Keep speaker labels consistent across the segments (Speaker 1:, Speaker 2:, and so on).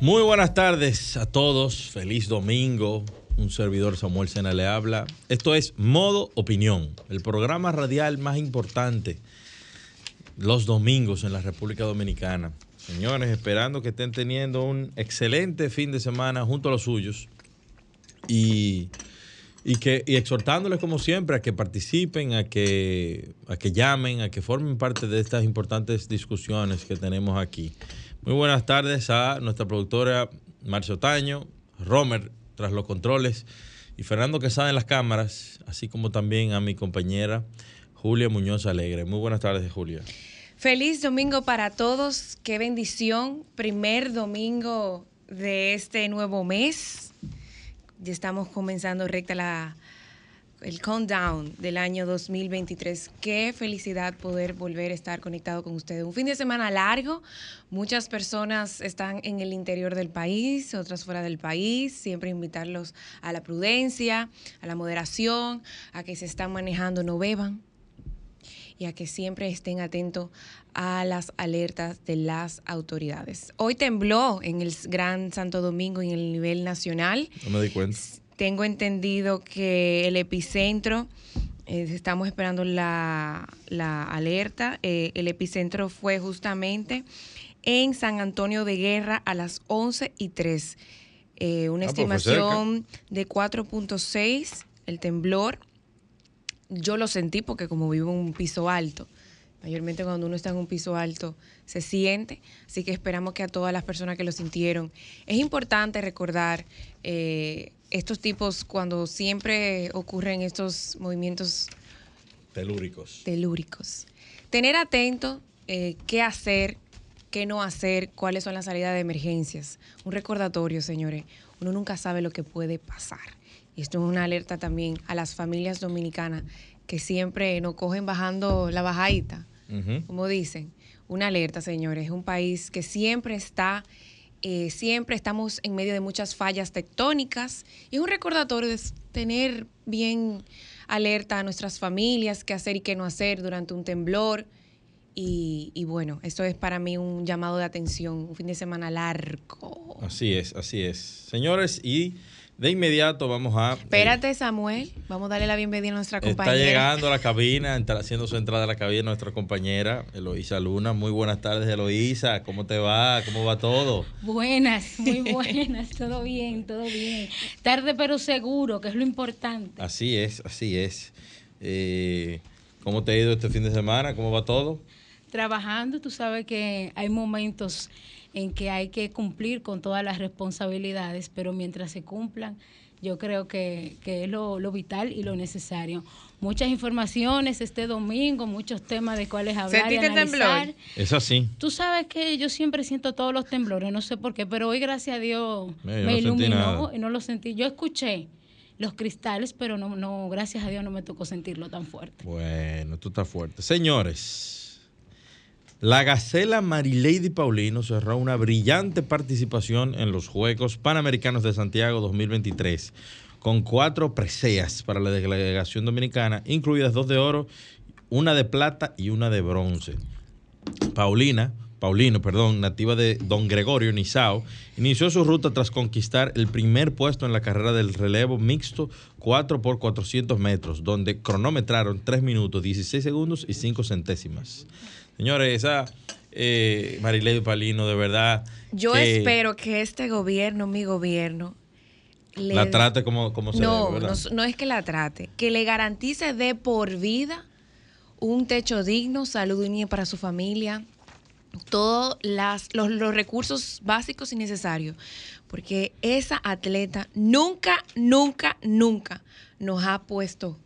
Speaker 1: Muy buenas tardes a todos, feliz domingo. Un servidor Samuel Sena le habla. Esto es Modo Opinión, el programa radial más importante los domingos en la República Dominicana. Señores, esperando que estén teniendo un excelente fin de semana junto a los suyos y, y que, y exhortándoles como siempre a que participen, a que, a que llamen, a que formen parte de estas importantes discusiones que tenemos aquí. Muy buenas tardes a nuestra productora Marcio Taño, Romer tras los controles y Fernando Quesada en las cámaras, así como también a mi compañera Julia Muñoz Alegre. Muy buenas tardes, Julia.
Speaker 2: Feliz domingo para todos, qué bendición, primer domingo de este nuevo mes. Ya estamos comenzando recta la, el countdown del año 2023. Qué felicidad poder volver a estar conectado con ustedes. Un fin de semana largo. Muchas personas están en el interior del país, otras fuera del país. Siempre invitarlos a la prudencia, a la moderación, a que se están manejando, no beban y a que siempre estén atentos a las alertas de las autoridades. Hoy tembló en el Gran Santo Domingo y en el nivel nacional.
Speaker 1: No me di cuenta
Speaker 2: tengo entendido que el epicentro, eh, estamos esperando la, alerta, eh, el epicentro fue justamente en San Antonio de Guerra a las 11 y 3. Eh, una
Speaker 1: Ah, pues
Speaker 2: estimación de 4.6, el temblor. Yo lo sentí porque como vivo en un piso alto, mayormente cuando uno está en un piso alto se siente, así que esperamos que a todas las personas que lo sintieron. Es importante recordar eh, estos tipos cuando siempre ocurren estos movimientos
Speaker 1: Telúricos.
Speaker 2: telúricos. Tener atento eh, qué hacer, qué no hacer, cuáles son las salidas de emergencias. Un recordatorio, señores. Uno nunca sabe lo que puede pasar. Y esto es una alerta también a las familias dominicanas que siempre nos cogen bajando la bajadita, como dicen. Una alerta, señores. Es un país que siempre está, eh, siempre estamos en medio de muchas fallas tectónicas. Y es un recordatorio de tener bien alerta a nuestras familias, qué hacer y qué no hacer durante un temblor. Y, y bueno, esto es para mí un llamado de atención, un fin de semana largo.
Speaker 1: Así es, así es. Señores, y de inmediato vamos a...
Speaker 2: Espérate, Samuel. Vamos a darle la bienvenida a nuestra
Speaker 1: Está
Speaker 2: compañera.
Speaker 1: llegando a la cabina, entra- haciendo su entrada a la cabina nuestra compañera Eloísa Luna. Muy buenas tardes, Eloísa. ¿Cómo te va? ¿Cómo va todo?
Speaker 3: Buenas, muy buenas, todo bien, todo bien. Tarde pero seguro, que es lo importante.
Speaker 1: Así es, así es. Eh, ¿Cómo te ha ido este fin de semana? ¿Cómo va todo?
Speaker 3: Trabajando, tú sabes que hay momentos en que hay que cumplir con todas las responsabilidades, pero mientras se cumplan, yo creo que, que es lo, lo vital y lo necesario. Muchas informaciones este domingo, muchos temas de cuáles hablar y
Speaker 2: ¿Sentiste
Speaker 3: analizar.
Speaker 2: temblor?
Speaker 1: Es así.
Speaker 3: Tú sabes que yo siempre siento todos los temblores, no sé por qué, pero hoy gracias a Dios me
Speaker 1: no
Speaker 3: iluminó y no lo sentí. Yo escuché los cristales, pero no, no, gracias a Dios no me tocó sentirlo tan fuerte.
Speaker 1: Bueno, tú estás fuerte. Señores, la Gacela Marilady Paulino cerró una brillante participación en los Juegos Panamericanos de Santiago 2023 con cuatro preseas para la delegación dominicana, incluidas dos de oro, una de plata y una de bronce. Paulina, Paulino, perdón, nativa de Don Gregorio Nizao, inició su ruta tras conquistar el primer puesto en la carrera del relevo mixto 4 por 400 metros, donde cronometraron 3 minutos, 16 segundos y 5 centésimas. Señores, esa eh, Marilady Paulino, de verdad.
Speaker 2: Yo
Speaker 1: que
Speaker 2: espero que este gobierno, mi gobierno, le
Speaker 1: La trate como, como se
Speaker 2: no,
Speaker 1: debe,
Speaker 2: no, no es que la trate, que le garantice de por vida un techo digno, salud digna para su familia, todos los, los recursos básicos y necesarios, porque esa atleta nunca, nunca, nunca nos ha puesto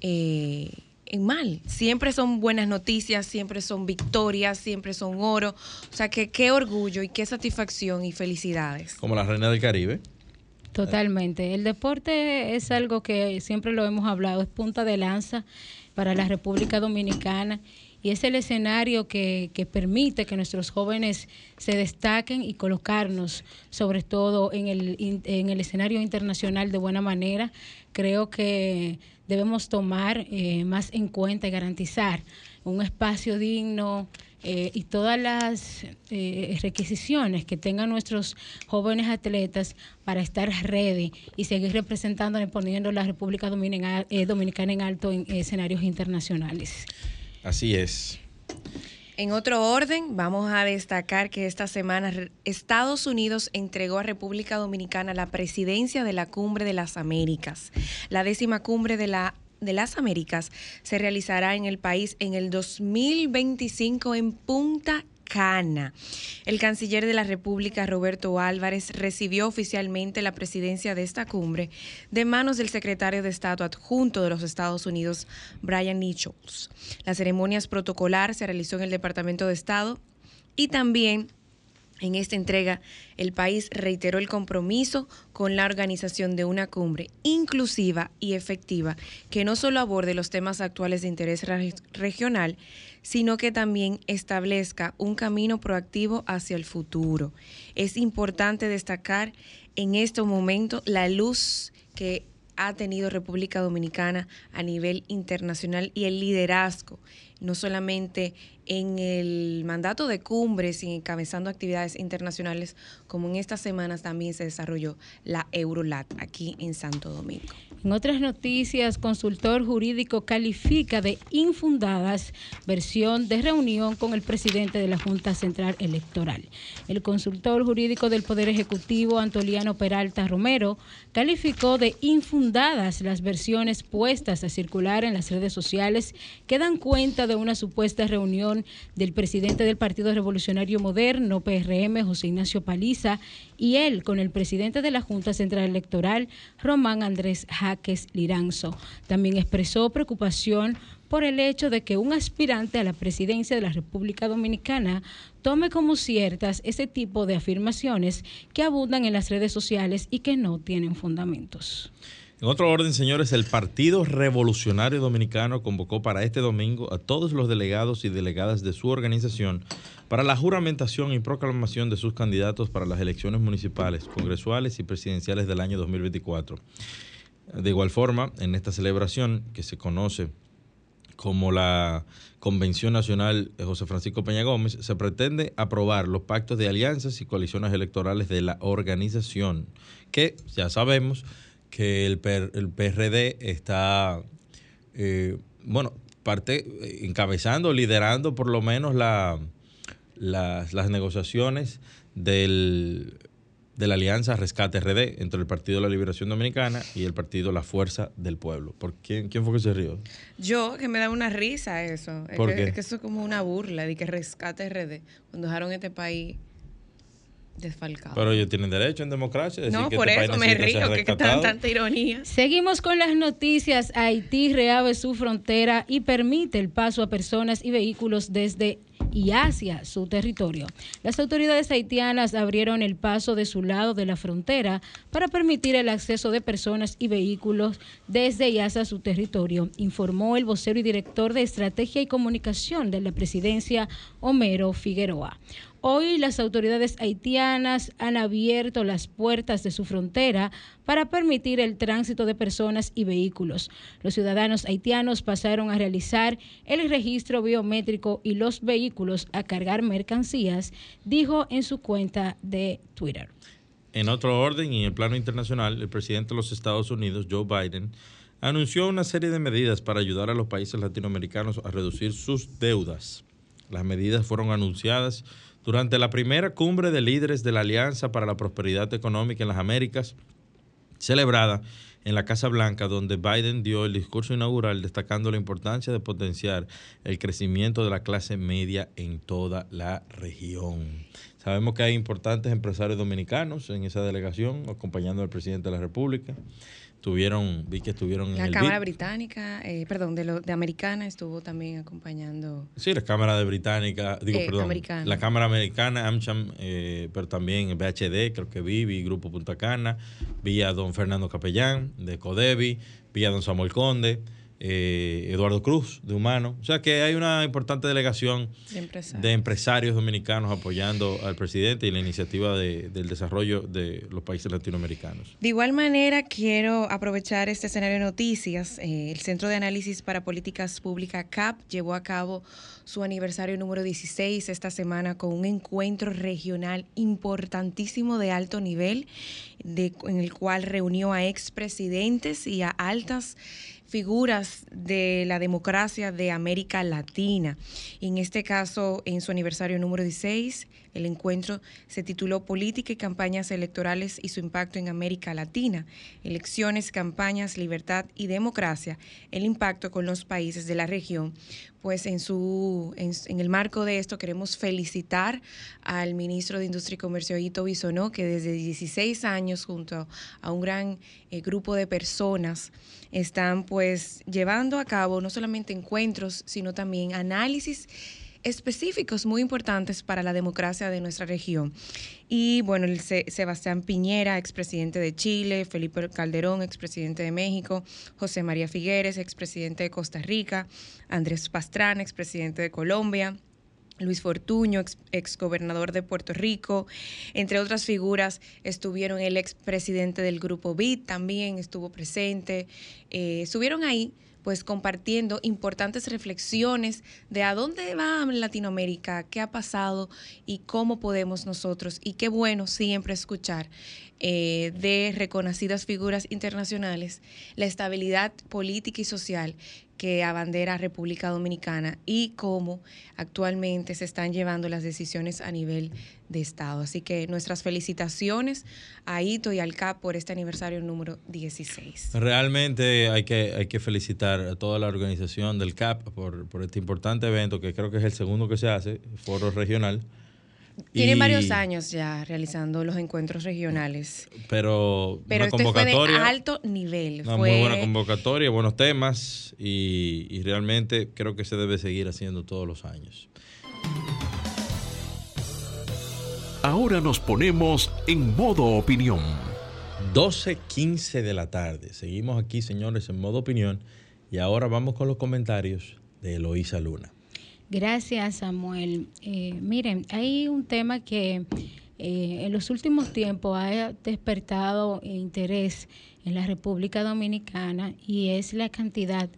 Speaker 2: eh, en mal. Siempre son buenas noticias, siempre son victorias, siempre son oro. O sea que qué orgullo y qué satisfacción y felicidades.
Speaker 1: Como la reina del Caribe.
Speaker 3: Totalmente. El deporte es algo que siempre lo hemos hablado, es punta de lanza para la República Dominicana y es el escenario que, que, permite que nuestros jóvenes se destaquen y colocarnos sobre todo en el, en el escenario internacional de buena manera. Creo que debemos tomar eh, más en cuenta y garantizar un espacio digno eh, y todas las eh, requisiciones que tengan nuestros jóvenes atletas para estar ready y seguir representando y poniendo la República Dominicana, Dominicana en alto en escenarios internacionales.
Speaker 1: Así es.
Speaker 2: En otro orden, vamos a destacar que esta semana Estados Unidos entregó a República Dominicana la presidencia de la Cumbre de las Américas. La décima cumbre de, la, de las Américas se realizará en el país en el 2025 en Punta El canciller de la República, Roberto Álvarez, recibió oficialmente la presidencia de esta cumbre de manos del secretario de Estado adjunto de los Estados Unidos, Brian Nichols. La ceremonia protocolar se realizó en el Departamento de Estado y también en esta entrega, el país reiteró el compromiso con la organización de una cumbre inclusiva y efectiva que no solo aborde los temas actuales de interés regional, sino que también establezca un camino proactivo hacia el futuro. Es importante destacar en este momento la luz que ha tenido República Dominicana a nivel internacional y el liderazgo, no solamente en el mandato de cumbres y encabezando actividades internacionales, como en estas semanas también se desarrolló la Eurolat aquí en Santo Domingo.
Speaker 3: En otras noticias, consultor jurídico califica de infundadas versión de reunión con el presidente de la Junta Central Electoral. El consultor jurídico del Poder Ejecutivo, Antoliano Peralta Romero, calificó de infundadas las versiones puestas a circular en las redes sociales que dan cuenta de una supuesta reunión del presidente del Partido Revolucionario Moderno, PRM, José Ignacio Paliza, y él con el presidente de la Junta Central Electoral, Román Andrés Jaques Liranzo. También expresó preocupación por el hecho de que un aspirante a la presidencia de la República Dominicana tome como ciertas ese tipo de afirmaciones que abundan en las redes sociales y que no tienen fundamentos.
Speaker 1: En otro orden, señores, el Partido Revolucionario Dominicano convocó para este domingo a todos los delegados y delegadas de su organización para la juramentación y proclamación de sus candidatos para las elecciones municipales, congresuales y presidenciales del año 2024. De igual forma, en esta celebración que se conoce como la Convención Nacional de José Francisco Peña Gómez, se pretende aprobar los pactos de alianzas y coaliciones electorales de la organización, que ya sabemos que el, el PRD está, eh, bueno, parte, eh, encabezando, liderando por lo menos la, las negociaciones del, de la alianza Rescate RD entre el Partido de la Liberación Dominicana y el Partido La Fuerza del Pueblo. ¿Por quién, quién fue que se rió?
Speaker 2: Yo, que me da una risa eso.
Speaker 1: ¿Por
Speaker 2: es,
Speaker 1: qué?
Speaker 2: Que, es que eso es como una burla de que Rescate RD, cuando dejaron este país desfalcado.
Speaker 1: Pero ellos tienen derecho en democracia. a decir
Speaker 2: no,
Speaker 1: que
Speaker 2: por
Speaker 1: este
Speaker 2: eso
Speaker 1: país
Speaker 2: me río, que, que tan, tanta ironía.
Speaker 3: Seguimos con las noticias. Haití reabre su frontera y permite el paso a personas y vehículos desde y hacia su territorio. Las autoridades haitianas abrieron el paso de su lado de la frontera para permitir el acceso de personas y vehículos desde y hacia su territorio, informó el vocero y director de Estrategia y Comunicación de la Presidencia, Homero Figueroa. Hoy las autoridades haitianas han abierto las puertas de su frontera para permitir el tránsito de personas y vehículos. Los ciudadanos haitianos pasaron a realizar el registro biométrico y los vehículos a cargar mercancías, dijo en su cuenta de Twitter.
Speaker 1: En otro orden y en el plano internacional, el presidente de los Estados Unidos, Joe Biden, anunció una serie de medidas para ayudar a los países latinoamericanos a reducir sus deudas. Las medidas fueron anunciadas durante la primera cumbre de líderes de la Alianza para la Prosperidad Económica en las Américas, celebrada en la Casa Blanca, donde Biden dio el discurso inaugural destacando la importancia de potenciar el crecimiento de la clase media en toda la región. Sabemos que hay importantes empresarios dominicanos en esa delegación, acompañando al presidente de la República. Tuvieron, vi que estuvieron
Speaker 2: la
Speaker 1: en el
Speaker 2: Cámara. Británica, eh, perdón, de, lo, de Americana estuvo también acompañando.
Speaker 1: Sí, la Cámara de Británica, digo,
Speaker 2: Eh,
Speaker 1: perdón,
Speaker 2: americana.
Speaker 1: la Cámara Americana, AmCham, eh, pero también BHD, creo que vi, vi Grupo Punta Cana, vi a don Fernando Capellán de Codevi, vi a don Samuel Conde, eh, Eduardo Cruz de Humano. O sea que hay una importante delegación
Speaker 2: De empresarios.
Speaker 1: de empresarios dominicanos apoyando al presidente y la iniciativa de- del desarrollo de los países latinoamericanos.
Speaker 2: De igual manera, quiero aprovechar este escenario de noticias. Eh, el Centro de Análisis para Políticas Públicas, CAP, llevó a cabo su aniversario número 16 esta semana con un encuentro regional importantísimo de alto nivel, de- en el cual reunió a expresidentes y a altas figuras de la democracia de América Latina. En este caso, en su aniversario número 16, el encuentro se tituló Política y campañas electorales y su impacto en América Latina. Elecciones, campañas, libertad y democracia. El impacto con los países de la región. Pues en, su, en, el marco de esto queremos felicitar al ministro de Industria y Comercio, Ito Bisonó, que desde 16 años junto a un gran eh, grupo de personas están pues llevando a cabo no solamente encuentros, sino también análisis específicos muy importantes para la democracia de nuestra región. Y bueno, el Se- Sebastián Piñera, expresidente de Chile, Felipe Calderón, expresidente de México, José María Figueres, expresidente de Costa Rica, Andrés Pastrana, expresidente de Colombia. Luis Fortuño, ex, exgobernador de Puerto Rico, entre otras figuras estuvieron el expresidente del grupo BID, también estuvo presente, eh, estuvieron ahí pues compartiendo importantes reflexiones de a dónde va Latinoamérica, qué ha pasado y cómo podemos nosotros, y qué bueno siempre escuchar eh, de reconocidas figuras internacionales la estabilidad política y social que abandera República Dominicana y cómo actualmente se están llevando las decisiones a nivel de Estado. Así que nuestras felicitaciones a Ito y al CAP por este aniversario número 16.
Speaker 1: Realmente hay que, hay que felicitar a toda la organización del CAP por, por este importante evento, que creo que es el segundo que se hace, foro regional.
Speaker 2: Tienen
Speaker 1: Y-
Speaker 2: varios años ya realizando los encuentros regionales,
Speaker 1: Pero,
Speaker 2: pero
Speaker 1: una
Speaker 2: este fue de
Speaker 1: convocatoria,
Speaker 2: alto nivel.
Speaker 1: una
Speaker 2: fue
Speaker 1: muy buena convocatoria, buenos temas y, y realmente creo que se debe seguir haciendo todos los años.
Speaker 4: Ahora nos ponemos en modo opinión.
Speaker 1: 12.15 de la tarde. Seguimos aquí, señores, en modo opinión. Y ahora vamos con los comentarios de Eloísa Luna.
Speaker 3: Gracias, Samuel. Eh, miren, hay un tema que eh, en los últimos tiempos ha despertado interés en la República Dominicana y es la cantidad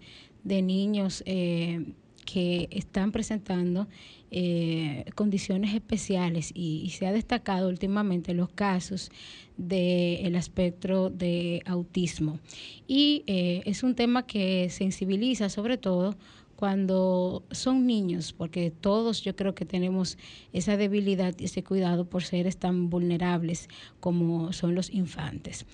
Speaker 3: de niños eh, que están presentando eh, condiciones especiales y, se ha destacado últimamente los casos del espectro de autismo. Y es un tema que sensibiliza sobre todo cuando son niños, porque todos yo creo que tenemos esa debilidad y ese cuidado por seres tan vulnerables como son los infantes.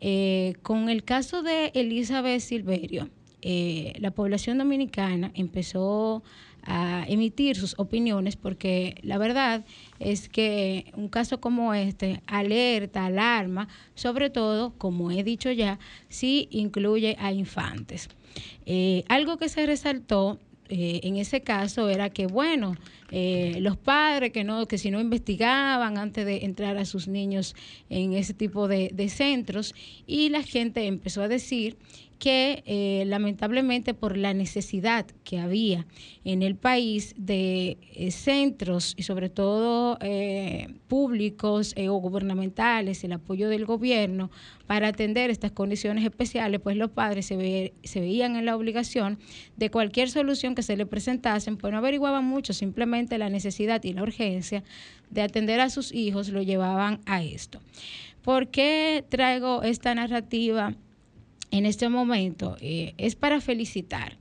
Speaker 3: Eh, con el caso de Elizabeth Silverio, eh, la población dominicana empezó a emitir sus opiniones porque la verdad es que un caso como este alerta, alarma, sobre todo, como he dicho ya, si incluye a infantes. Eh, algo que se resaltó eh, en ese caso era que, bueno, los padres que no, que si no investigaban antes de entrar a sus niños en ese tipo de centros, y la gente empezó a decir que eh, lamentablemente por la necesidad que había en el país de eh, centros y sobre todo eh, públicos o gubernamentales, el apoyo del gobierno para atender estas condiciones especiales, pues los padres se, se veían en la obligación de cualquier solución que se le presentasen, pues no averiguaban mucho, simplemente la necesidad y la urgencia de atender a sus hijos lo llevaban a esto. ¿Por qué traigo esta narrativa? En este momento eh, es para felicitar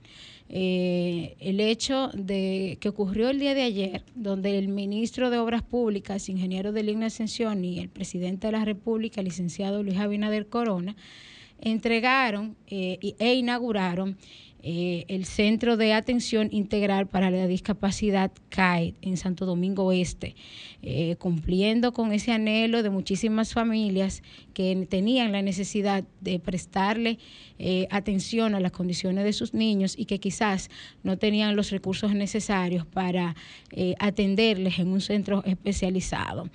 Speaker 3: eh, el hecho de que ocurrió el día de ayer, donde el ministro de Obras Públicas, ingeniero de Línea Ascensión y el presidente de la República, licenciado Luis Abinader Corona, entregaron e inauguraron eh, el Centro de Atención Integral para la Discapacidad CAE en Santo Domingo Oeste, eh, cumpliendo con ese anhelo de muchísimas familias que tenían la necesidad de prestarle eh, atención a las condiciones de sus niños y que quizás no tenían los recursos necesarios para atenderles en un centro especializado.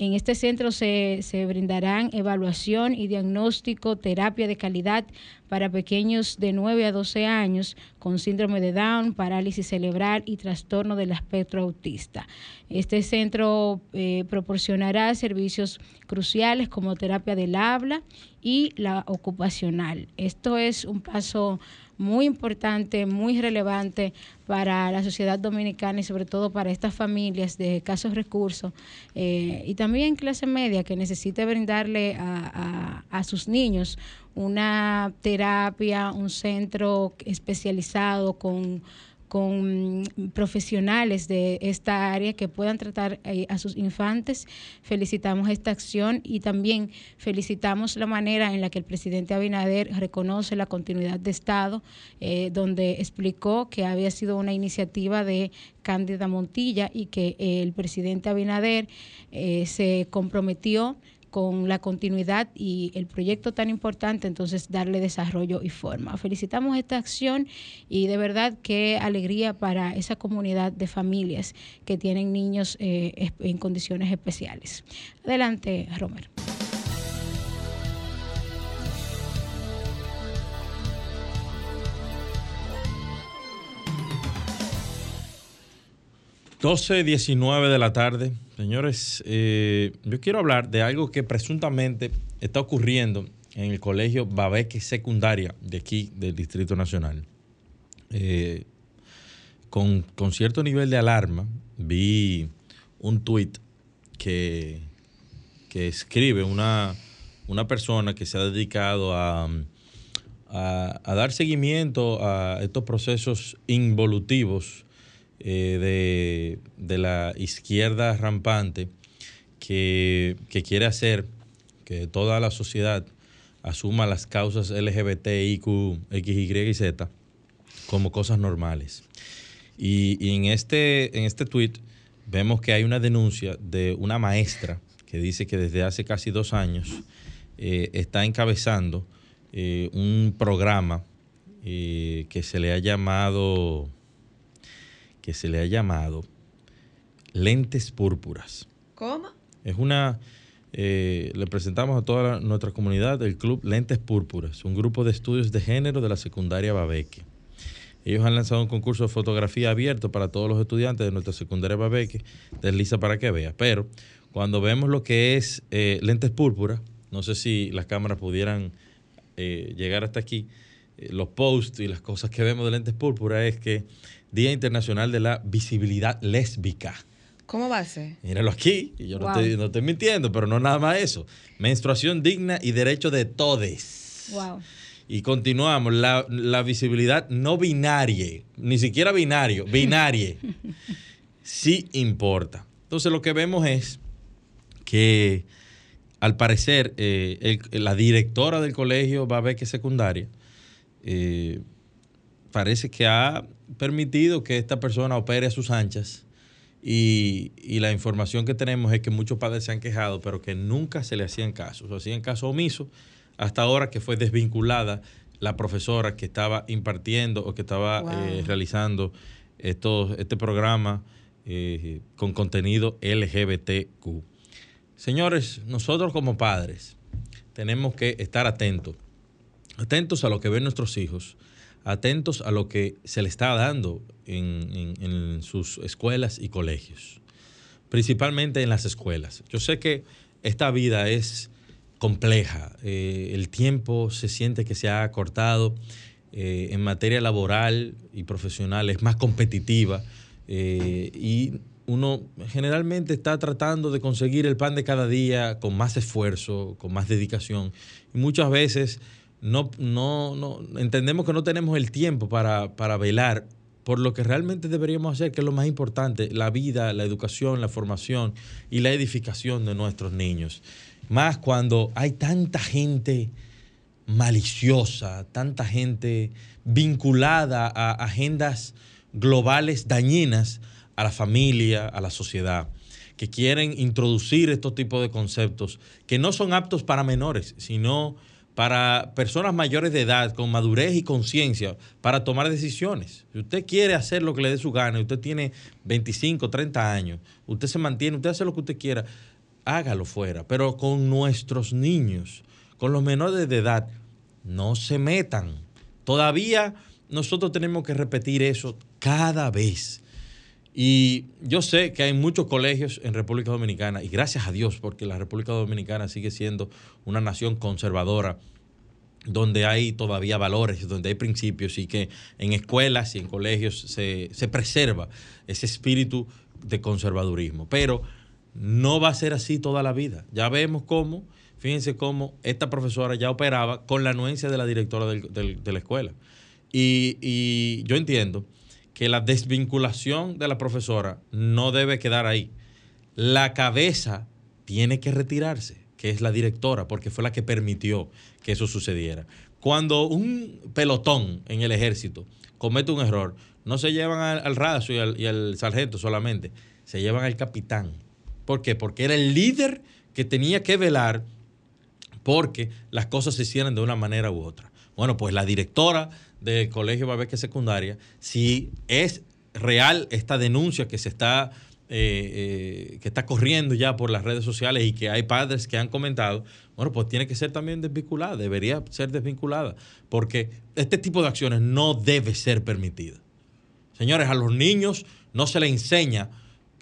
Speaker 3: En este centro se, se, brindarán evaluación y diagnóstico, terapia de calidad para pequeños de 9 a 12 años con síndrome de Down, parálisis cerebral y trastorno del espectro autista. Este centro eh, proporcionará servicios cruciales como terapia del habla y la ocupacional. Esto es un paso muy importante, muy relevante para la sociedad dominicana y sobre todo para estas familias de escasos recursos eh, y también clase media que necesite brindarle a, a sus niños una terapia, un centro especializado con con profesionales de esta área que puedan tratar eh, a sus infantes. Felicitamos esta acción y también felicitamos la manera en la que el presidente Abinader reconoce la continuidad de Estado, eh, donde explicó que había sido una iniciativa de Cándida Montilla y que el presidente Abinader eh, se comprometió con la continuidad y el proyecto tan importante, entonces darle desarrollo y forma. Felicitamos esta acción y de verdad qué alegría para esa comunidad de familias que tienen niños eh, en condiciones especiales. Adelante, Romer.
Speaker 1: 12, 19 de la tarde. Señores, eh, yo quiero hablar de algo que presuntamente está ocurriendo en el colegio Babeque Secundaria de aquí, del Distrito Nacional. Eh, con, cierto nivel de alarma, vi un tuit que, que escribe una, una persona que se ha dedicado a, a dar seguimiento a estos procesos involutivos eh, de, la izquierda rampante que, quiere hacer que toda la sociedad asuma las causas LGBT, IQ, X, Y y Z como cosas normales. Y, en este, en este tweet vemos que hay una denuncia de una maestra que dice que desde hace casi dos años eh, está encabezando eh, un programa que se le ha llamado que se le ha llamado lentes púrpuras.
Speaker 2: ¿Cómo?
Speaker 1: Es una, eh, le presentamos a toda nuestra comunidad el club Lentes Púrpuras, un grupo de estudios de género de la secundaria Babeque. Ellos han lanzado un concurso de fotografía abierto para todos los estudiantes de nuestra secundaria Babeque. Desliza para que vea. Pero cuando vemos lo que es eh, lentes púrpuras, no sé si las cámaras pudieran eh, llegar hasta aquí, los posts y las cosas que vemos de lentes púrpuras es que Día Internacional de la Visibilidad Lésbica.
Speaker 2: ¿Cómo va a ser?
Speaker 1: Míralo aquí, yo no, estoy, mintiendo, pero no nada más eso. Menstruación digna y derecho de todes.
Speaker 2: Wow.
Speaker 1: Y continuamos, la, la visibilidad no binaria, ni siquiera binario, binaria, sí importa. Entonces lo que vemos es que al parecer eh, la directora del colegio va a ver que secundaria eh, parece que ha permitido que esta persona opere a sus anchas. Y, la información que tenemos es que muchos padres se han quejado, pero que nunca se le hacían caso, se hacían caso omiso hasta ahora que fue desvinculada la profesora que estaba impartiendo o que estaba eh, realizando este programa eh, con contenido LGBTQ. Señores, nosotros como padres tenemos que estar atentos, atentos a lo que ven nuestros hijos, atentos a lo que se le está dando en, sus escuelas y colegios, principalmente en las escuelas. Yo sé que esta vida es compleja, eh, el tiempo se siente que se ha acortado, eh, en materia laboral y profesional es más competitiva eh, y uno generalmente está tratando de conseguir el pan de cada día con más esfuerzo, con más dedicación y muchas veces no, no, no, entendemos que no tenemos el tiempo para, para velar por lo que realmente deberíamos hacer, que es lo más importante, la vida, la educación, la formación y la edificación de nuestros niños. más cuando hay tanta gente maliciosa, tanta gente vinculada a agendas globales dañinas a la familia, a la sociedad, que quieren introducir estos tipos de conceptos que no son aptos para menores, sino para personas mayores de edad, con madurez y conciencia, para tomar decisiones. Si usted quiere hacer lo que le dé su gana, usted tiene 25, 30 años, usted se mantiene, usted hace lo que usted quiera, hágalo fuera. Pero con nuestros niños, con los menores de edad, no se metan. Todavía nosotros tenemos que repetir eso cada vez. Y yo sé que hay muchos colegios en República Dominicana, y gracias a Dios, porque la República Dominicana sigue siendo una nación conservadora, donde hay todavía valores, donde hay principios, y que en escuelas y en colegios se, se preserva ese espíritu de conservadurismo. Pero no va a ser así toda la vida. Ya vemos cómo, fíjense cómo esta profesora ya operaba con la anuencia de la directora de la escuela. Y, y yo entiendo que la desvinculación de la profesora no debe quedar ahí. La cabeza tiene que retirarse, que es la directora, porque fue la que permitió que eso sucediera. Cuando un pelotón en el ejército comete un error, no se llevan al, raso y al, y al sargento solamente, se llevan al capitán. ¿Por qué? Porque era el líder que tenía que velar porque las cosas se hicieran de una manera u otra. Bueno, pues la directora del Colegio Babeque Secundaria, si es real esta denuncia que se está, eh, eh, que está corriendo ya por las redes sociales y que hay padres que han comentado, bueno, pues tiene que ser también desvinculada, debería ser desvinculada, porque este tipo de acciones no debe ser permitida. Señores, a los niños no se les enseña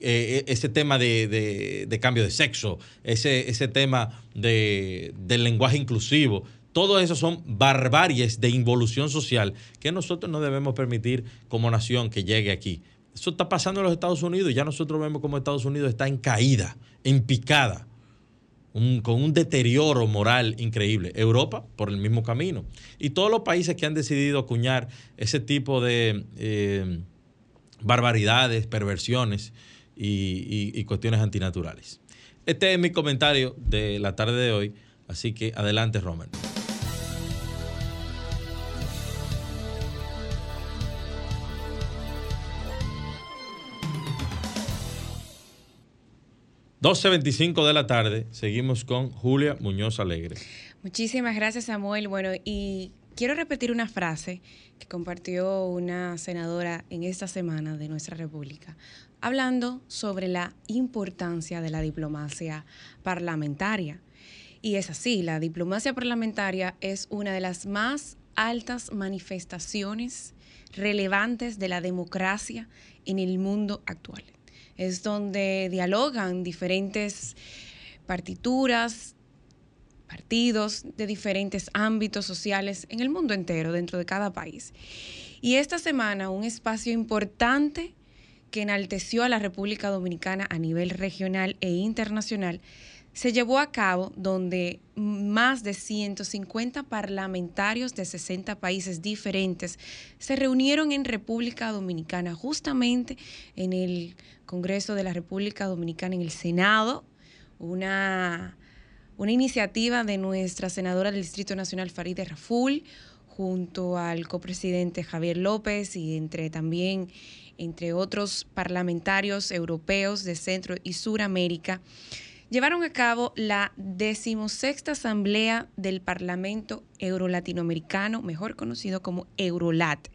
Speaker 1: eh, ese tema de, de, de, cambio de sexo, ese, ese tema de, del lenguaje inclusivo. Todo eso son barbaries de involución social que nosotros no debemos permitir como nación que llegue aquí. Eso está pasando en los Estados Unidos y ya nosotros vemos como Estados Unidos está en caída, en picada, con un deterioro moral increíble. Europa por el mismo camino. Y todos los países que han decidido acuñar ese tipo de eh, barbaridades, perversiones y, y, cuestiones antinaturales. Este es mi comentario de la tarde de hoy. Así que adelante, Roman. 12.25 de la tarde, seguimos con Julia Muñoz Alegre.
Speaker 2: Muchísimas gracias, Samuel. Bueno, y quiero repetir una frase que compartió una senadora en esta semana de nuestra República, hablando sobre la importancia de la diplomacia parlamentaria. Y es así, la diplomacia parlamentaria es una de las más altas manifestaciones relevantes de la democracia en el mundo actual es donde dialogan diferentes partituras, partidos de diferentes ámbitos sociales en el mundo entero, dentro de cada país. Y esta semana un espacio importante que enalteció a la República Dominicana a nivel regional e internacional se llevó a cabo donde más de 150 parlamentarios de 60 países diferentes se reunieron en República Dominicana, justamente en el Congreso de la República Dominicana, en el Senado, una, una iniciativa de nuestra senadora del Distrito Nacional, Farideh Raful, junto al copresidente Javier López y entre también entre otros parlamentarios europeos de Centro y Suramérica llevaron a cabo la decimosexta Asamblea del Parlamento Euro-Latinoamericano, mejor conocido como Eurolat,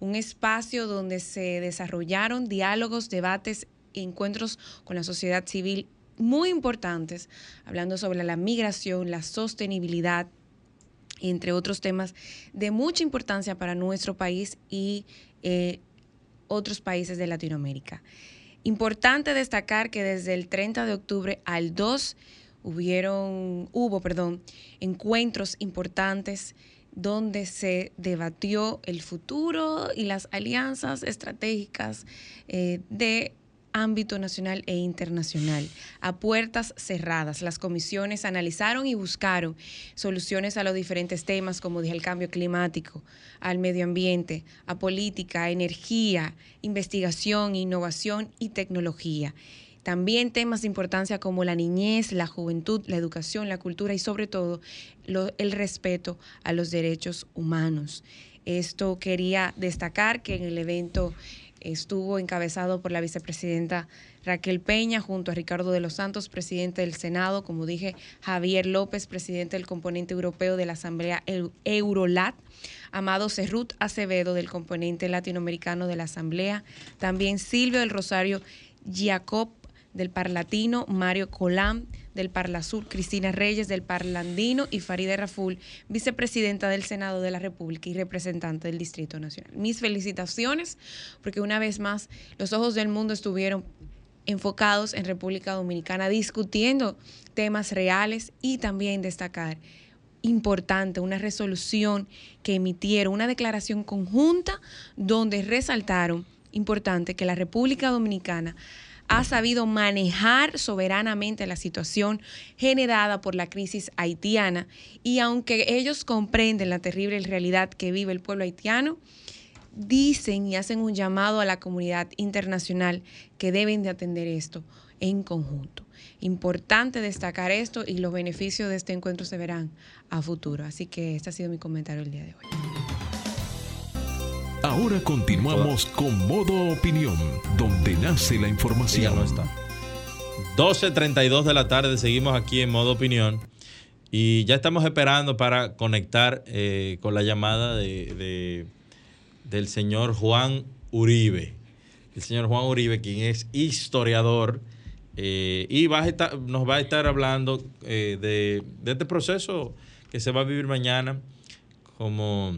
Speaker 2: un espacio donde se desarrollaron diálogos, debates encuentros con la sociedad civil muy importantes, hablando sobre la migración, la sostenibilidad, entre otros temas de mucha importancia para nuestro país y eh, otros países de Latinoamérica. Importante destacar que desde el 30 de octubre al 2 hubieron, hubo perdón, encuentros importantes donde se debatió el futuro y las alianzas estratégicas eh, de ámbito nacional e internacional, a puertas cerradas. Las comisiones analizaron y buscaron soluciones a los diferentes temas, como dije, el cambio climático, al medio ambiente, a política, a energía, investigación, innovación y tecnología. También temas de importancia como la niñez, la juventud, la educación, la cultura y sobre todo el respeto a los derechos humanos. Esto quería destacar que en el evento estuvo encabezado por la vicepresidenta Raquel Peña junto a Ricardo de los Santos, presidente del Senado, como dije, Javier López, presidente del componente europeo de la Asamblea Eurolat, Amado Cerrut Acevedo del componente latinoamericano de la Asamblea, también Silvio del Rosario Jacob del Parlatino, Mario Colán del Parlasur, Cristina Reyes del Parlandino y Faride Raful, vicepresidenta del Senado de la República y representante del Distrito Nacional. Mis felicitaciones porque una vez más los ojos del mundo estuvieron enfocados en República Dominicana discutiendo temas reales y también destacar importante, una resolución que emitieron, una declaración conjunta donde resaltaron, importante, que la República Dominicana ha sabido manejar soberanamente la situación generada por la crisis haitiana y aunque ellos comprenden la terrible realidad que vive el pueblo haitiano, dicen y hacen un llamado a la comunidad internacional que deben de atender esto en conjunto. Importante destacar esto y los beneficios de este encuentro se verán a futuro. Así que este ha sido mi comentario el día de hoy.
Speaker 4: Ahora continuamos con Modo Opinión, donde nace la información.
Speaker 1: no está. 12.32 de la tarde, seguimos aquí en Modo Opinión. Y ya estamos esperando para conectar eh, con la llamada de, del señor Juan Uribe. El señor Juan Uribe, quien es historiador eh, y va a estar, nos va a estar hablando eh, de, de este proceso que se va a vivir mañana como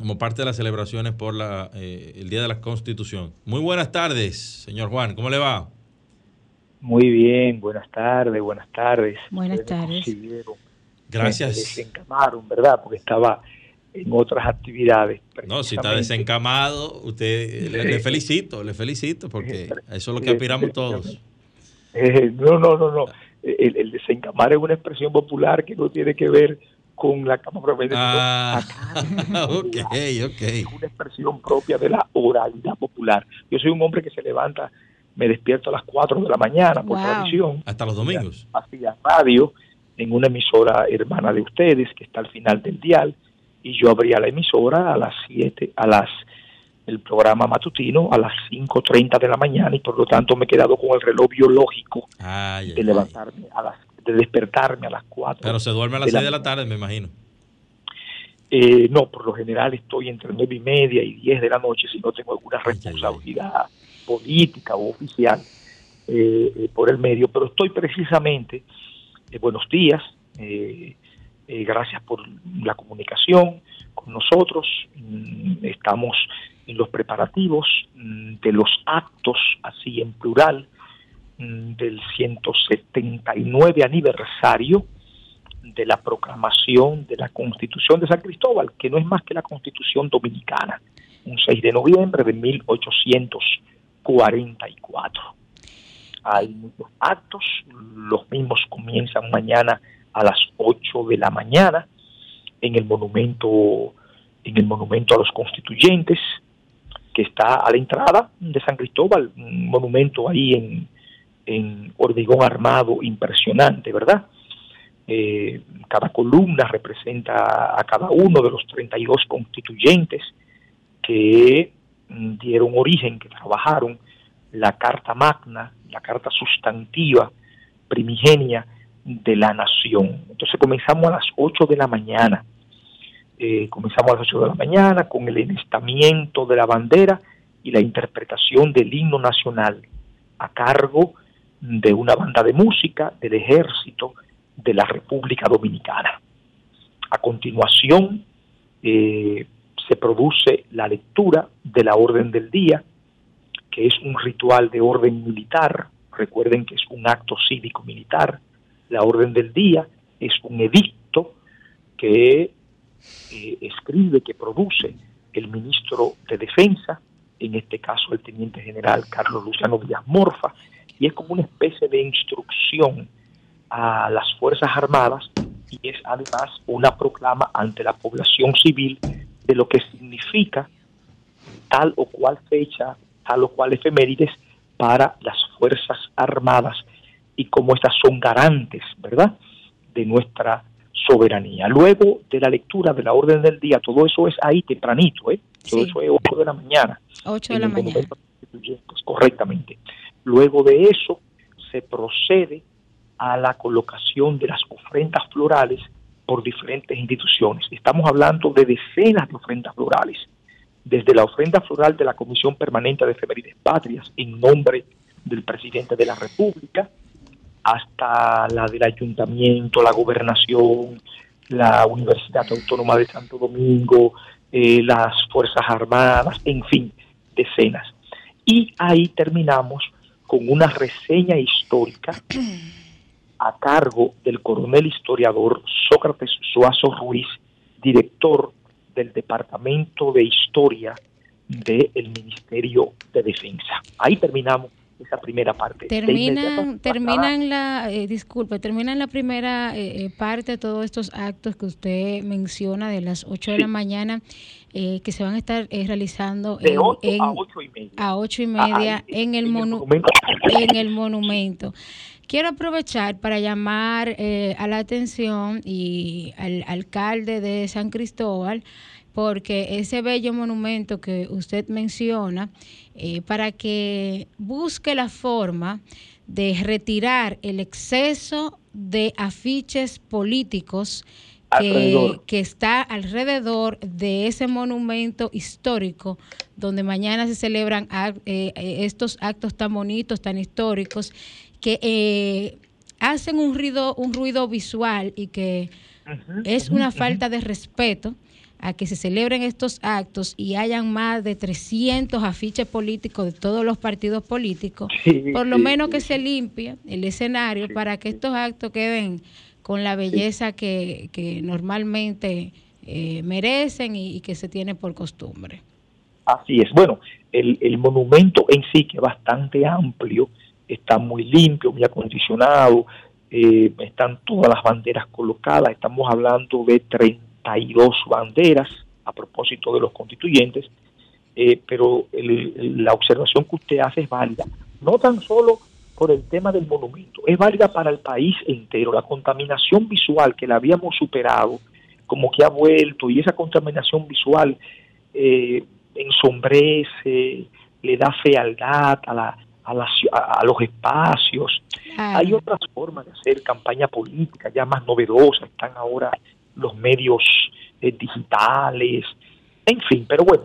Speaker 1: como parte de las celebraciones por la, eh, el Día de la Constitución. Muy buenas tardes, señor Juan, ¿cómo le va?
Speaker 5: Muy bien, buenas tardes, buenas tardes.
Speaker 3: Buenas tardes.
Speaker 1: Gracias.
Speaker 5: Me desencamaron, ¿verdad? Porque estaba en otras actividades.
Speaker 1: No, si está desencamado, usted le, felicito, le felicito, porque eso es lo que aspiramos todos.
Speaker 5: Eh, no, no, no, no. El, el, desencamar es una expresión popular que no tiene que ver con la cama promedio.
Speaker 1: Ah, ok, ok.
Speaker 5: Es una expresión propia de la oralidad popular. Yo soy un hombre que se levanta, me despierto a las 4 de la mañana por tradición.
Speaker 1: Hasta los domingos.
Speaker 5: Hacía radio en una emisora hermana de ustedes que está al final del dial y yo abría la emisora a las 7, a las el programa matutino a las 5.30 de la mañana y por lo tanto me he quedado con el reloj biológico de levantarme a las de despertarme a las 4.
Speaker 1: Pero se duerme a las 6 de la tarde, me imagino.
Speaker 5: Eh, no, por lo general estoy entre 9 y media y 10 de la noche si no tengo alguna responsabilidad política o oficial eh, eh, por el medio, pero estoy precisamente, buenos días, gracias por la comunicación con nosotros, mm, estamos en los preparativos mm, de los actos, así en plural, del 179 aniversario de la proclamación de la Constitución de San Cristóbal, que no es más que la Constitución Dominicana, un 6 de noviembre de 1844. Hay muchos actos, los mismos comienzan mañana a las 8 de la mañana en el monumento en el monumento a los constituyentes que está a la entrada de San Cristóbal, un monumento ahí en, en hormigón armado impresionante, ¿verdad? Eh, cada columna representa a cada uno de los 32 constituyentes que mm, dieron origen, que trabajaron la Carta Magna, la Carta Sustantiva primigenia de la nación. Entonces comenzamos a las 8 de la mañana. Eh, comenzamos a las 8 de la mañana con el enestamiento de la bandera y la interpretación del himno nacional a cargo de una banda de música del ejército de la República Dominicana. A continuación eh, se produce la lectura de la orden del día, que es un ritual de orden militar. Recuerden que es un acto cívico-militar. La orden del día es un edicto que eh, escribe, que produce el ministro de Defensa, en este caso el teniente general Carlos Luciano Díaz Morfa, y es como una especie de instrucción a las Fuerzas Armadas y es además una proclama ante la población civil de lo que significa tal o cual fecha, tal o cual efemérides para las Fuerzas Armadas y cómo estas son garantes, ¿verdad?, de nuestra soberanía. Luego de la lectura de la orden del día, todo eso es ahí tempranito, ¿eh? Todo eso es 8 de la mañana.
Speaker 3: 8 de la mañana.
Speaker 5: Correctamente. Luego de eso se procede a la colocación de las ofrendas florales por diferentes instituciones. Estamos hablando de decenas de ofrendas florales, desde la ofrenda floral de la Comisión Permanente de Efemérides Patrias en nombre del presidente de la República, hasta la del ayuntamiento, la gobernación, la Universidad Autónoma de Santo Domingo, eh, las Fuerzas Armadas, en fin, decenas. Y ahí terminamos con una reseña histórica a cargo del coronel historiador Sócrates Suazo Ruiz, director del Departamento de Historia del Ministerio de Defensa. Ahí terminamos esa primera parte.
Speaker 3: Terminan, terminan la, eh, disculpe, terminan la primera eh, eh, parte de todos estos actos que usted menciona de las 8 de la mañana eh, que se van a estar realizando
Speaker 5: de en, 8 a 8 y media,
Speaker 3: a 8 y media en, el, monumento. en el monumento. Quiero aprovechar para llamar a la atención y al alcalde de San Cristóbal porque ese bello monumento que usted menciona, eh, para que busque la forma de retirar el exceso de afiches políticos que, está alrededor de ese monumento histórico donde mañana se celebran eh, estos actos tan bonitos, tan históricos, que eh, hacen un ruido, un ruido visual y que es una falta de respeto a que se celebren estos actos y hayan más de 300 afiches políticos de todos los partidos políticos, por lo menos que se limpie el escenario para que estos actos queden con la belleza que, que normalmente eh, merecen y, que se tiene por costumbre.
Speaker 5: Así es. Bueno, el, el monumento en sí, que es bastante amplio, está muy limpio, muy acondicionado, eh, están todas las banderas colocadas, estamos hablando de 30 dos banderas a propósito de los constituyentes, eh, pero la observación que usted hace es válida, no tan solo por el tema del monumento, es válida para el país entero. La contaminación visual que la habíamos superado, como que ha vuelto, y esa contaminación visual eh, ensombrece, le da fealdad a, la, a, a, los espacios. Hay otras formas de hacer campaña política ya más novedosas, están ahora los medios eh, digitales, en fin, pero bueno,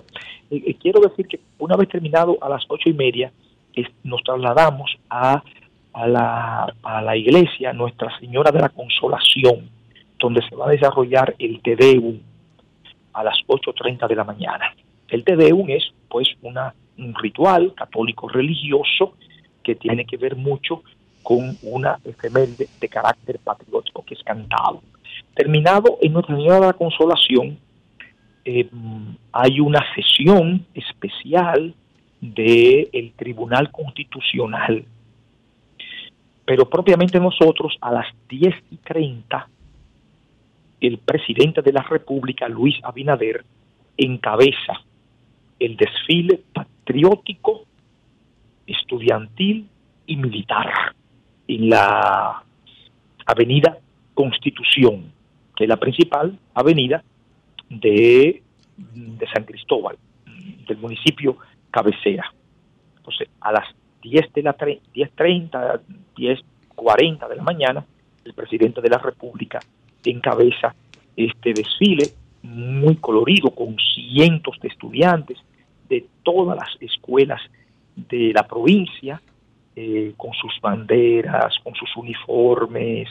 Speaker 5: eh, eh, quiero decir que una vez terminado a las ocho y media, nos trasladamos a, a, la, a la iglesia Nuestra Señora de la Consolación, donde se va a desarrollar el Tedeum a las 8.30 de la mañana. El Tedeum es pues una, un ritual católico religioso que tiene que ver mucho con una efeméride de carácter patriótico que es cantado. Terminado en Nuestra Señora de la Consolación, eh, hay una sesión especial del Tribunal Constitucional. Pero propiamente nosotros, a las 10 y 30, el presidente de la República, Luis Abinader, encabeza el desfile patriótico, estudiantil y militar en la avenida Constitución que es la principal avenida de, de San Cristóbal, del municipio cabecera. Entonces, a las 10 de la 10.30, 10.40 de la mañana, el presidente de la República encabeza este desfile muy colorido con cientos de estudiantes de todas las escuelas de la provincia, eh, con sus banderas, con sus uniformes,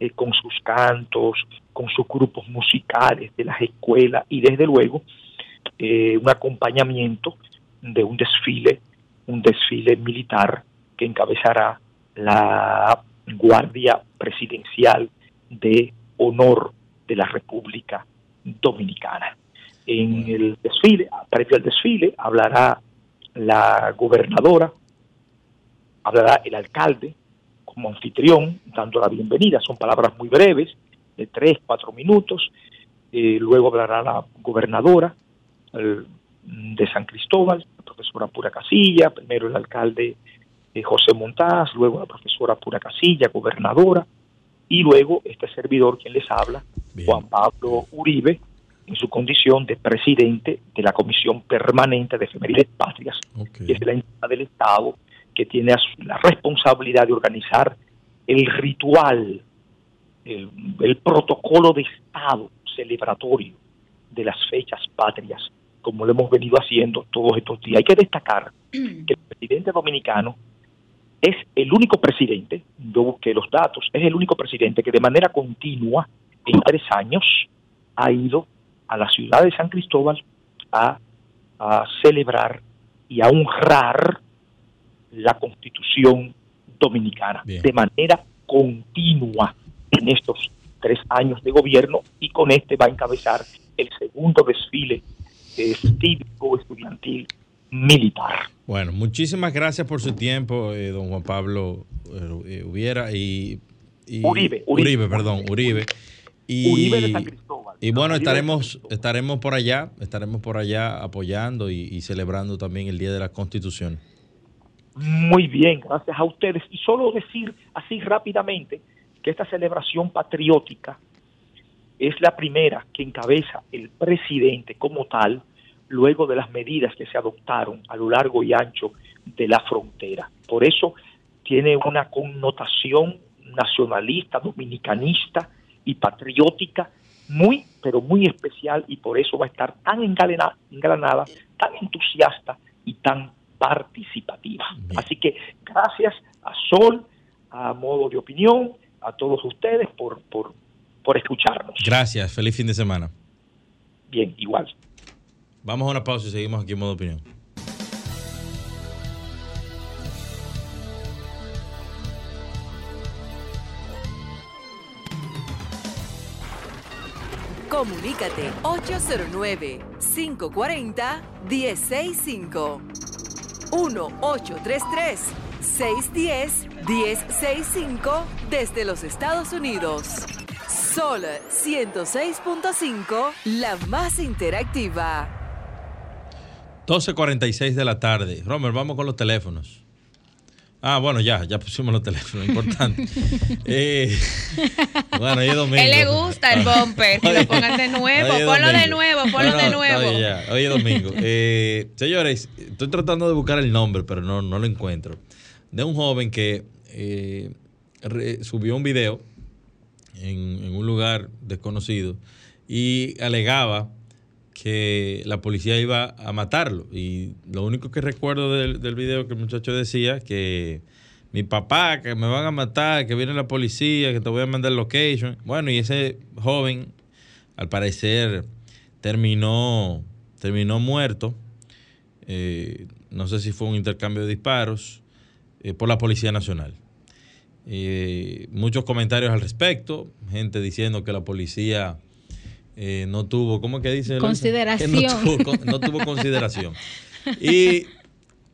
Speaker 5: eh, con sus cantos, con sus grupos musicales de las escuelas y desde luego eh, un acompañamiento de un desfile, un desfile militar que encabezará la Guardia Presidencial de Honor de la República Dominicana. En el desfile, previo al desfile, hablará la gobernadora, hablará el alcalde, como anfitrión, dando la bienvenida. Son palabras muy breves, de tres, cuatro minutos. Eh, luego hablará la gobernadora de San Cristóbal, la profesora Pura Casilla, primero el alcalde eh, José Montaz, luego la profesora Pura Casilla, gobernadora, y luego este servidor quien les habla, Juan Pablo Uribe, en su condición de presidente de la Comisión Permanente de Efemérides Patrias, que es la entidad del Estado que tiene la responsabilidad de organizar el ritual, el, protocolo de Estado celebratorio de las fechas patrias, como lo hemos venido haciendo todos estos días. Hay que destacar que el presidente dominicano es el único presidente, yo busqué los datos, es el único presidente que de manera continua, en tres años, ha ido a la ciudad de San Cristóbal a, celebrar y a honrar la constitución dominicana de manera continua en estos tres años de gobierno y con este va a encabezar el segundo desfile cívico estudiantil militar.
Speaker 1: Bueno, muchísimas gracias por su tiempo, eh, don Juan Pablo eh, Ubiera y,
Speaker 5: Uribe,
Speaker 1: Uribe, perdón, Uribe. Y, de San Cristóbal. Y bueno, estaremos, estaremos por allá, estaremos por allá apoyando y, celebrando también el Día de la Constitución.
Speaker 5: Muy bien, gracias a ustedes. Y solo decir así rápidamente que esta celebración patriótica es la primera que encabeza el presidente como tal, luego de las medidas que se adoptaron a lo largo y ancho de la frontera. Por eso tiene una connotación nacionalista, dominicanista, y patriótica muy, pero muy especial y por eso va a estar tan engalanada, engalanada tan entusiasta y tan participativa. Así que gracias a Sol, a modo de opinión, a todos ustedes por, por, por escucharnos.
Speaker 1: Gracias, feliz fin de semana.
Speaker 5: Bien, igual.
Speaker 1: Vamos a una pausa y seguimos aquí en modo opinión.
Speaker 6: Comunícate 809-540-1065. 1-833-610-1065 desde los Estados Unidos. Sol 106.5, la más interactiva.
Speaker 1: 12.46 de la tarde. Romer, vamos con los teléfonos. Ah, bueno, ya, ya pusimos los teléfonos, importante. eh, bueno, hoy es domingo.
Speaker 2: Él le gusta el bumper, que lo pongan de nuevo, ponlo de nuevo, ponlo de nuevo.
Speaker 1: ya, hoy es domingo. Eh, señores, estoy tratando de buscar el nombre, pero no, no lo encuentro. De un joven que eh, subió un video en, un lugar desconocido y alegaba que la policía iba a matarlo. Y lo único que recuerdo del, del video que el muchacho decía que mi papá, que me van a matar, que viene la policía, que te voy a mandar location. Bueno, y ese joven, al parecer, terminó, terminó muerto. Eh, no sé si fue un intercambio de disparos eh, por la Policía Nacional. Eh, muchos comentarios al respecto, gente diciendo que la policía eh, no tuvo, ¿cómo que dice?
Speaker 3: Consideración.
Speaker 1: no, tuvo, consideración. Y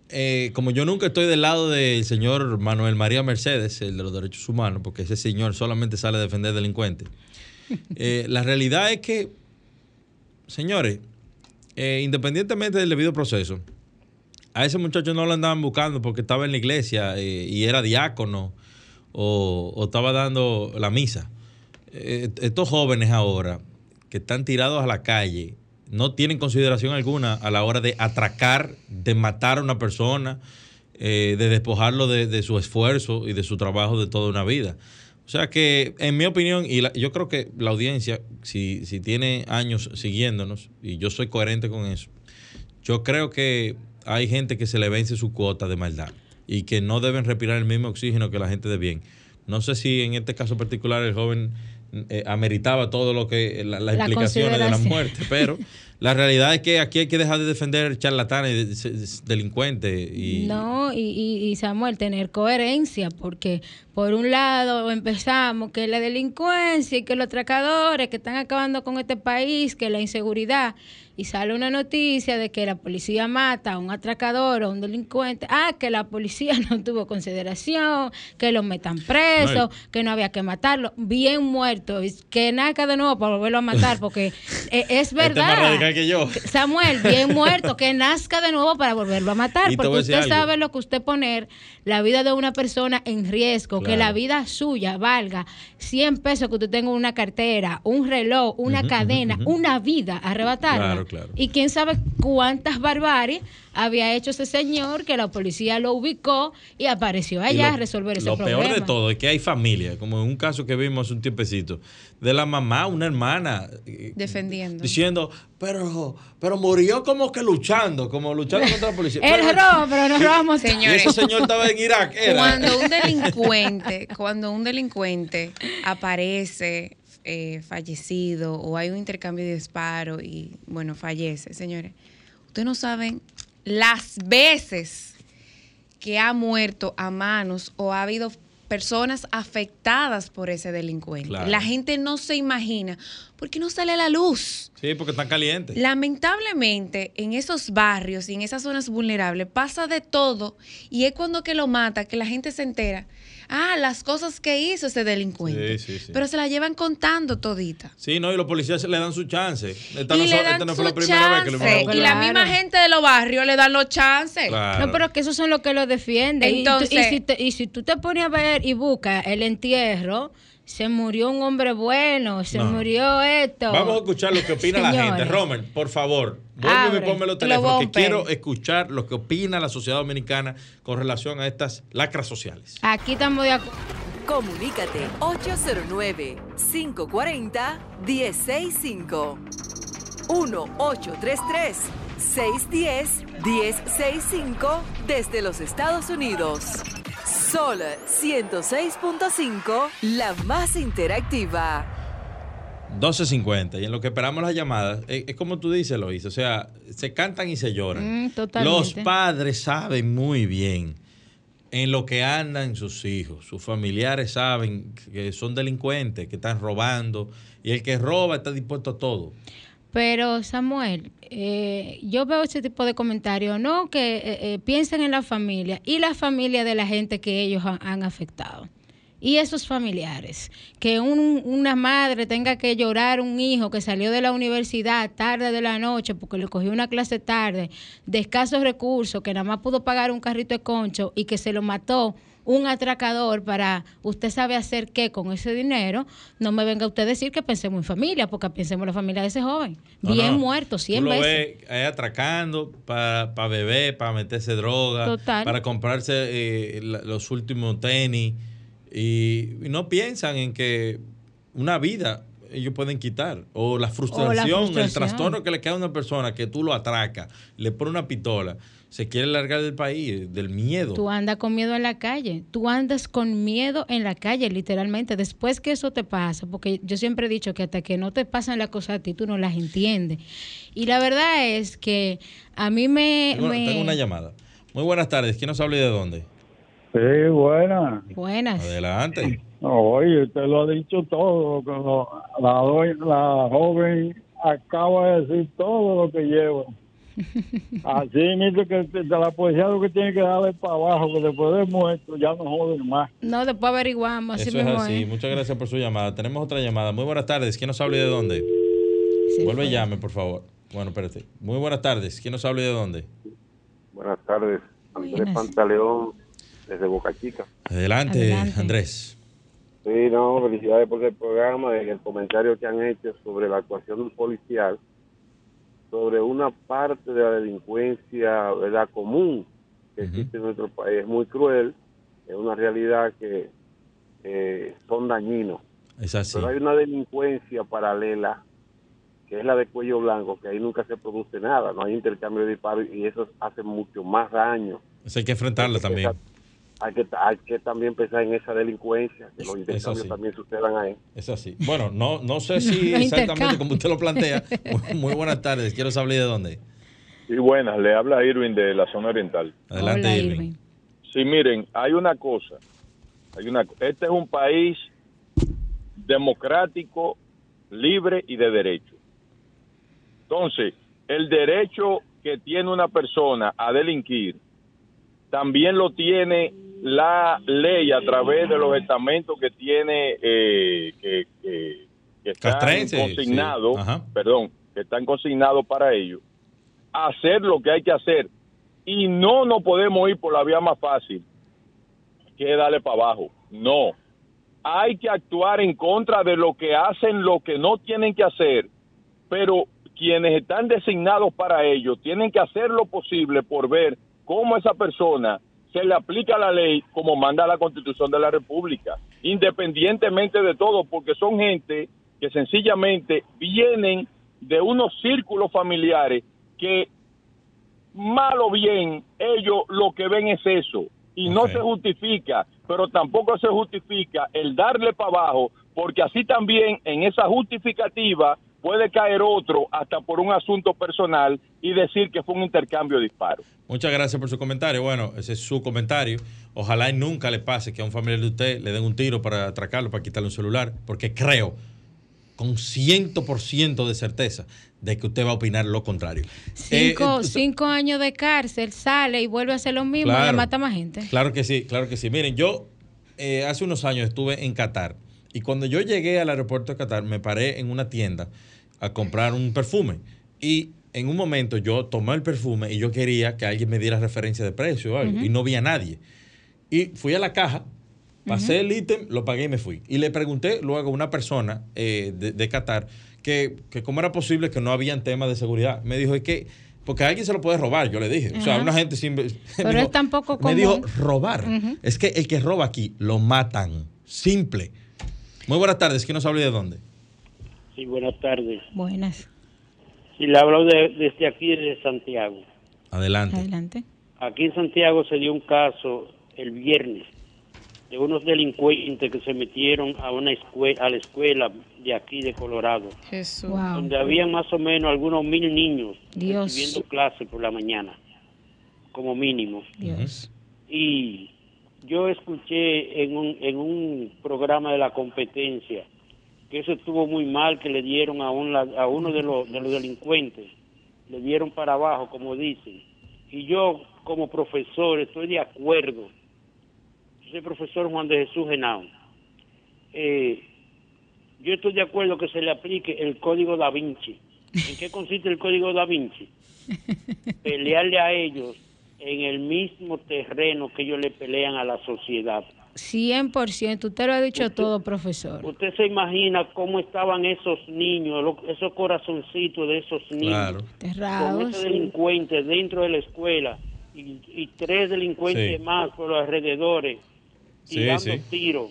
Speaker 1: eh, como yo nunca estoy del lado del señor Manuel María Mercedes, el de los derechos humanos, porque ese señor solamente sale a defender delincuentes, eh, la realidad es que, señores, independientemente del debido proceso, a ese muchacho no lo andaban buscando porque estaba en la iglesia y era diácono o, o, estaba dando la misa. estos jóvenes ahora que están tirados a la calle no tienen consideración alguna a la hora de atracar, de matar a una persona, eh, de despojarlo de, su esfuerzo y de su trabajo de toda una vida. O sea que, en mi opinión, y yo creo que la audiencia, si, si tiene años siguiéndonos, y yo soy coherente con eso, yo creo que hay gente que se le vence su cuota de maldad y que no deben respirar el mismo oxígeno que la gente de bien. No sé si en este caso particular el joven eh, ameritaba todo lo que las la implicaciones de la muerte, pero la realidad es que aquí hay que dejar de defender charlatanes, delincuentes. Y,
Speaker 3: no, y, y, Samuel, tener coherencia, porque por un lado empezamos que la delincuencia y que los atracadores que están acabando con este país, que la inseguridad, y sale una noticia de que la policía mata a un atracador o a un delincuente, ah, que la policía no tuvo consideración, que lo metan preso, que no había que matarlo, bien muerto, que nada de nuevo para volverlo a matar, porque e, es verdad.
Speaker 1: igual que yo.
Speaker 3: Samuel, bien muerto, que nazca de nuevo para volverlo a matar. Porque usted
Speaker 1: algo.
Speaker 3: sabe lo que usted poner la vida de una persona en riesgo, que la vida suya valga 100 pesos que usted tenga en una cartera, un reloj, una cadena, una vida, arrebatarla.
Speaker 1: Claro, claro.
Speaker 3: Y quién sabe cuántas barbaries había hecho ese señor que la policía lo ubicó y apareció
Speaker 1: Y
Speaker 3: allá
Speaker 1: lo-
Speaker 3: a resolver ese
Speaker 1: Lo
Speaker 3: problema.
Speaker 1: peor de todo es que hay familia, como en un caso que vimos hace un tiempecito, de la mamá, una hermana, eh,
Speaker 2: Defendiendo.
Speaker 1: diciendo, pero, pero murió como que luchando, como luchando contra la policía.
Speaker 3: Él
Speaker 1: Pero-
Speaker 3: robó, pero no robamos
Speaker 1: y
Speaker 2: Señores,
Speaker 1: ese señor estaba en Irak. Era.
Speaker 2: Cuando un delincuente, cuando un delincuente aparece eh, fallecido o hay un intercambio de disparo y bueno, fallece, señores, ustedes no saben las veces que ha muerto a manos o ha habido personas afectadas por ese delincuente.
Speaker 1: Claro.
Speaker 2: La gente no se imagina, porque no sale a la luz.
Speaker 1: Sí, porque están calientes.
Speaker 2: Lamentablemente, en esos barrios y en esas zonas vulnerables pasa de todo y es cuando que lo mata que la gente se entera. Ah, las cosas que hizo ese delincuente.
Speaker 1: Sí, sí, sí.
Speaker 2: Pero se la llevan contando todita.
Speaker 1: Sí, no, y los policías le dan su chance. Esta
Speaker 2: y
Speaker 1: no,
Speaker 2: le dan
Speaker 1: esta no
Speaker 2: su
Speaker 1: fue la primera vez que iban a
Speaker 2: Y la
Speaker 3: Claro.
Speaker 2: misma gente de los barrios le dan los chances.
Speaker 1: Claro.
Speaker 3: No, pero que esos son los que lo defienden. Y tú- y,
Speaker 2: Entonces-
Speaker 3: si te- y si tú te pones a ver y buscas el entierro, se murió un hombre bueno, se
Speaker 1: No.
Speaker 3: murió esto.
Speaker 1: Vamos a escuchar lo que opina la gente. Romer, por favor, vuelve y ponme los
Speaker 2: lo
Speaker 1: teléfonos que quiero escuchar lo que opina la sociedad dominicana con relación a estas lacras sociales.
Speaker 3: Aquí estamos de acuerdo.
Speaker 6: Comunícate 809-540-1065. 1-833-610-1065 desde los Estados Unidos. Sol 106.5, la más interactiva.
Speaker 1: 12.50 y en lo que esperamos las llamadas, es, es como tú dices, Lois, o sea, se cantan y se lloran.
Speaker 3: Mm, totalmente.
Speaker 1: Los padres saben muy bien en lo que andan sus hijos, sus familiares saben que son delincuentes, que están robando y el que roba está dispuesto a todo.
Speaker 3: Pero Samuel, eh, yo veo ese tipo de comentarios, no que eh, eh, piensen en la familia y la familia de la gente que ellos han, han afectado. Y esos familiares, que un- una madre tenga que llorar un hijo que salió de la universidad tarde de la noche porque le cogió una clase tarde, de escasos recursos, que nada más pudo pagar un carrito de concho y que se lo mató un atracador para usted sabe hacer qué con ese dinero, no me venga usted a decir que pensemos en familia, porque pensemos en la familia de ese joven.
Speaker 1: No,
Speaker 3: Bien
Speaker 1: no.
Speaker 3: muerto, 100
Speaker 1: Tú lo
Speaker 3: veces.
Speaker 1: ves ahí atracando para beber, para meterse droga,
Speaker 3: Total.
Speaker 1: para comprarse eh, la- los últimos tenis y, y no piensan en que una vida ellos pueden quitar o la frustración, el
Speaker 3: frustración.
Speaker 1: trastorno que le queda a una persona que tú lo atracas, le pone una pistola, se quiere largar del país, del miedo.
Speaker 3: Tú andas con miedo en la calle. Tú andas con miedo en la calle, literalmente. Después que eso te pasa, porque yo siempre he dicho que hasta que no te pasan las cosas a ti, tú no las entiendes. Y la verdad es que a mí me...
Speaker 1: Tengo,
Speaker 3: me-
Speaker 1: tengo una llamada. Muy buenas tardes. ¿Quién nos habla y de dónde?
Speaker 7: Sí, buena.
Speaker 3: Buenas.
Speaker 1: Adelante.
Speaker 7: Oye, usted lo ha dicho todo. la, la joven acaba de decir todo lo que lleva. Así mismo que de la policía lo que tiene que darle para abajo, que después de muerto ya no joden más.
Speaker 3: No, después averiguamos. Así
Speaker 1: Eso es
Speaker 3: mismo
Speaker 1: así.
Speaker 3: es.
Speaker 1: Muchas gracias por su llamada. Tenemos otra llamada. Muy buenas tardes. ¿Quién nos habla y de dónde?
Speaker 3: Sí,
Speaker 1: Vuelve y llame, por favor. Bueno, espérate. Muy buenas tardes. ¿Quién nos habla y de dónde?
Speaker 8: Buenas tardes, Andrés
Speaker 3: Buenas.
Speaker 8: Pantaleón, desde Boca Chica.
Speaker 1: Adelante,
Speaker 3: Adelante.
Speaker 1: Andrés.
Speaker 8: Sí, no, felicidades por el programa, y el comentario que han hecho sobre la actuación policial, sobre una parte de la delincuencia ¿verdad? común que existe en nuestro país. Es muy cruel, es una realidad que eh, son dañinos.
Speaker 1: Es así.
Speaker 8: Pero hay una delincuencia paralela, que es la de cuello blanco, que ahí nunca se produce nada, no hay intercambio de disparos y eso hace mucho más daño.
Speaker 1: Eso hay que enfrentarla también.
Speaker 8: Hay que, hay que también pensar en esa delincuencia, que los intercambios
Speaker 1: sí.
Speaker 8: también sucedan ahí.
Speaker 1: Es así. Bueno, no, no sé si exactamente como usted lo plantea. Muy, muy buenas tardes. Quiero saber de dónde.
Speaker 9: Sí, buenas, le habla Irving de la zona oriental.
Speaker 1: Adelante,
Speaker 3: Hola,
Speaker 1: Irving.
Speaker 3: Irving.
Speaker 9: Sí, miren, hay una cosa, hay una, este es un país democrático, libre y de derecho. Entonces, el derecho que tiene una persona a delinquir, también lo tiene la ley a través de los estamentos que tiene, eh, que, que, que están
Speaker 1: Castrense,
Speaker 9: consignados,
Speaker 1: sí.
Speaker 9: Perdón, que están consignados para ello, hacer lo que hay que hacer. Y no nos podemos ir por la vía más fácil, que darle para abajo. No. Hay que actuar en contra de lo que hacen lo que no tienen que hacer, pero quienes están designados para ello tienen que hacer lo posible por ver cómo esa persona se le aplica la ley como manda la Constitución de la República, independientemente de todo, porque son gente que sencillamente vienen de unos círculos familiares que mal o bien ellos lo que ven es eso y no se justifica, pero tampoco se justifica el darle para abajo, porque así también en esa justificativa puede caer otro hasta por un asunto personal y decir que fue un intercambio de disparos.
Speaker 1: Muchas gracias por su comentario. Bueno, ese es su comentario. Ojalá y nunca le pase que a un familiar de usted le den un tiro para atracarlo, para quitarle un celular, porque creo con 100% de certeza de que usted va a opinar lo contrario.
Speaker 3: Cinco,
Speaker 1: Eh,
Speaker 3: cinco años de cárcel, sale y vuelve a hacer lo mismo y
Speaker 1: Claro.
Speaker 3: le mata más gente.
Speaker 1: Claro que sí, claro que sí. Miren, yo eh, hace unos años estuve en Qatar y cuando yo llegué al aeropuerto de Qatar me paré en una tienda a comprar un perfume y en un momento yo tomé el perfume y yo quería que alguien me diera referencia de precio o algo y no vi a nadie. Y fui a la caja, pasé el ítem, lo pagué y me fui. Y le pregunté luego a una persona eh, de, de Qatar que, que cómo era posible que no habían temas de seguridad. Me dijo, es que, porque a alguien se lo puede robar, yo le dije. O sea, una gente sin...
Speaker 3: Pero
Speaker 1: dijo-
Speaker 3: es tampoco
Speaker 1: me
Speaker 3: común.
Speaker 1: dijo robar. Es que el que roba aquí lo matan. Simple. Muy buenas tardes. ¿Quién nos habla y de dónde?
Speaker 10: Sí, buenas tardes.
Speaker 3: Buenas.
Speaker 10: Sí, le hablo de- desde aquí, de Santiago.
Speaker 1: Adelante.
Speaker 3: Adelante.
Speaker 10: Aquí en Santiago se dio un caso el viernes de unos delincuentes que se metieron a una escue- a la escuela de aquí de Colorado,
Speaker 2: Jesús.
Speaker 10: donde había más o menos algunos mil niños
Speaker 3: Dios.
Speaker 10: recibiendo clases por la mañana, como mínimo.
Speaker 3: Dios.
Speaker 10: Y yo escuché en un, en un programa de la competencia que eso estuvo muy mal, que le dieron a, un, a uno de los, de los delincuentes, le dieron para abajo, como dicen. Y yo, como profesor, estoy de acuerdo. Yo soy profesor Juan de Jesús Genao. Eh, yo estoy de acuerdo que se le aplique el código da Vinci. ¿En qué consiste el código da Vinci? Pelearle a ellos en el mismo terreno que ellos le pelean a la sociedad.
Speaker 3: 100%. Usted lo ha dicho todo, profesor.
Speaker 10: Usted se imagina cómo estaban esos niños, lo- esos corazoncitos de esos niños,
Speaker 1: Claro.
Speaker 10: con esos delincuentes dentro de la escuela y, y tres delincuentes
Speaker 1: Sí.
Speaker 10: más por los alrededores dando
Speaker 1: sí.
Speaker 10: tiros.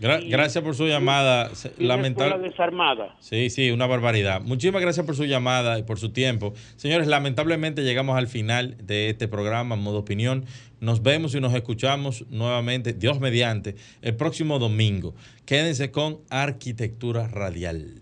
Speaker 1: Gra- gracias por su llamada. Lamentable.
Speaker 10: desarmada.
Speaker 1: Sí, sí, una barbaridad. Muchísimas gracias por su llamada y por su tiempo. Señores, lamentablemente llegamos al final de este programa, Modo Opinión. Nos vemos y nos escuchamos nuevamente, Dios mediante, el próximo domingo. Quédense con Arquitectura Radial.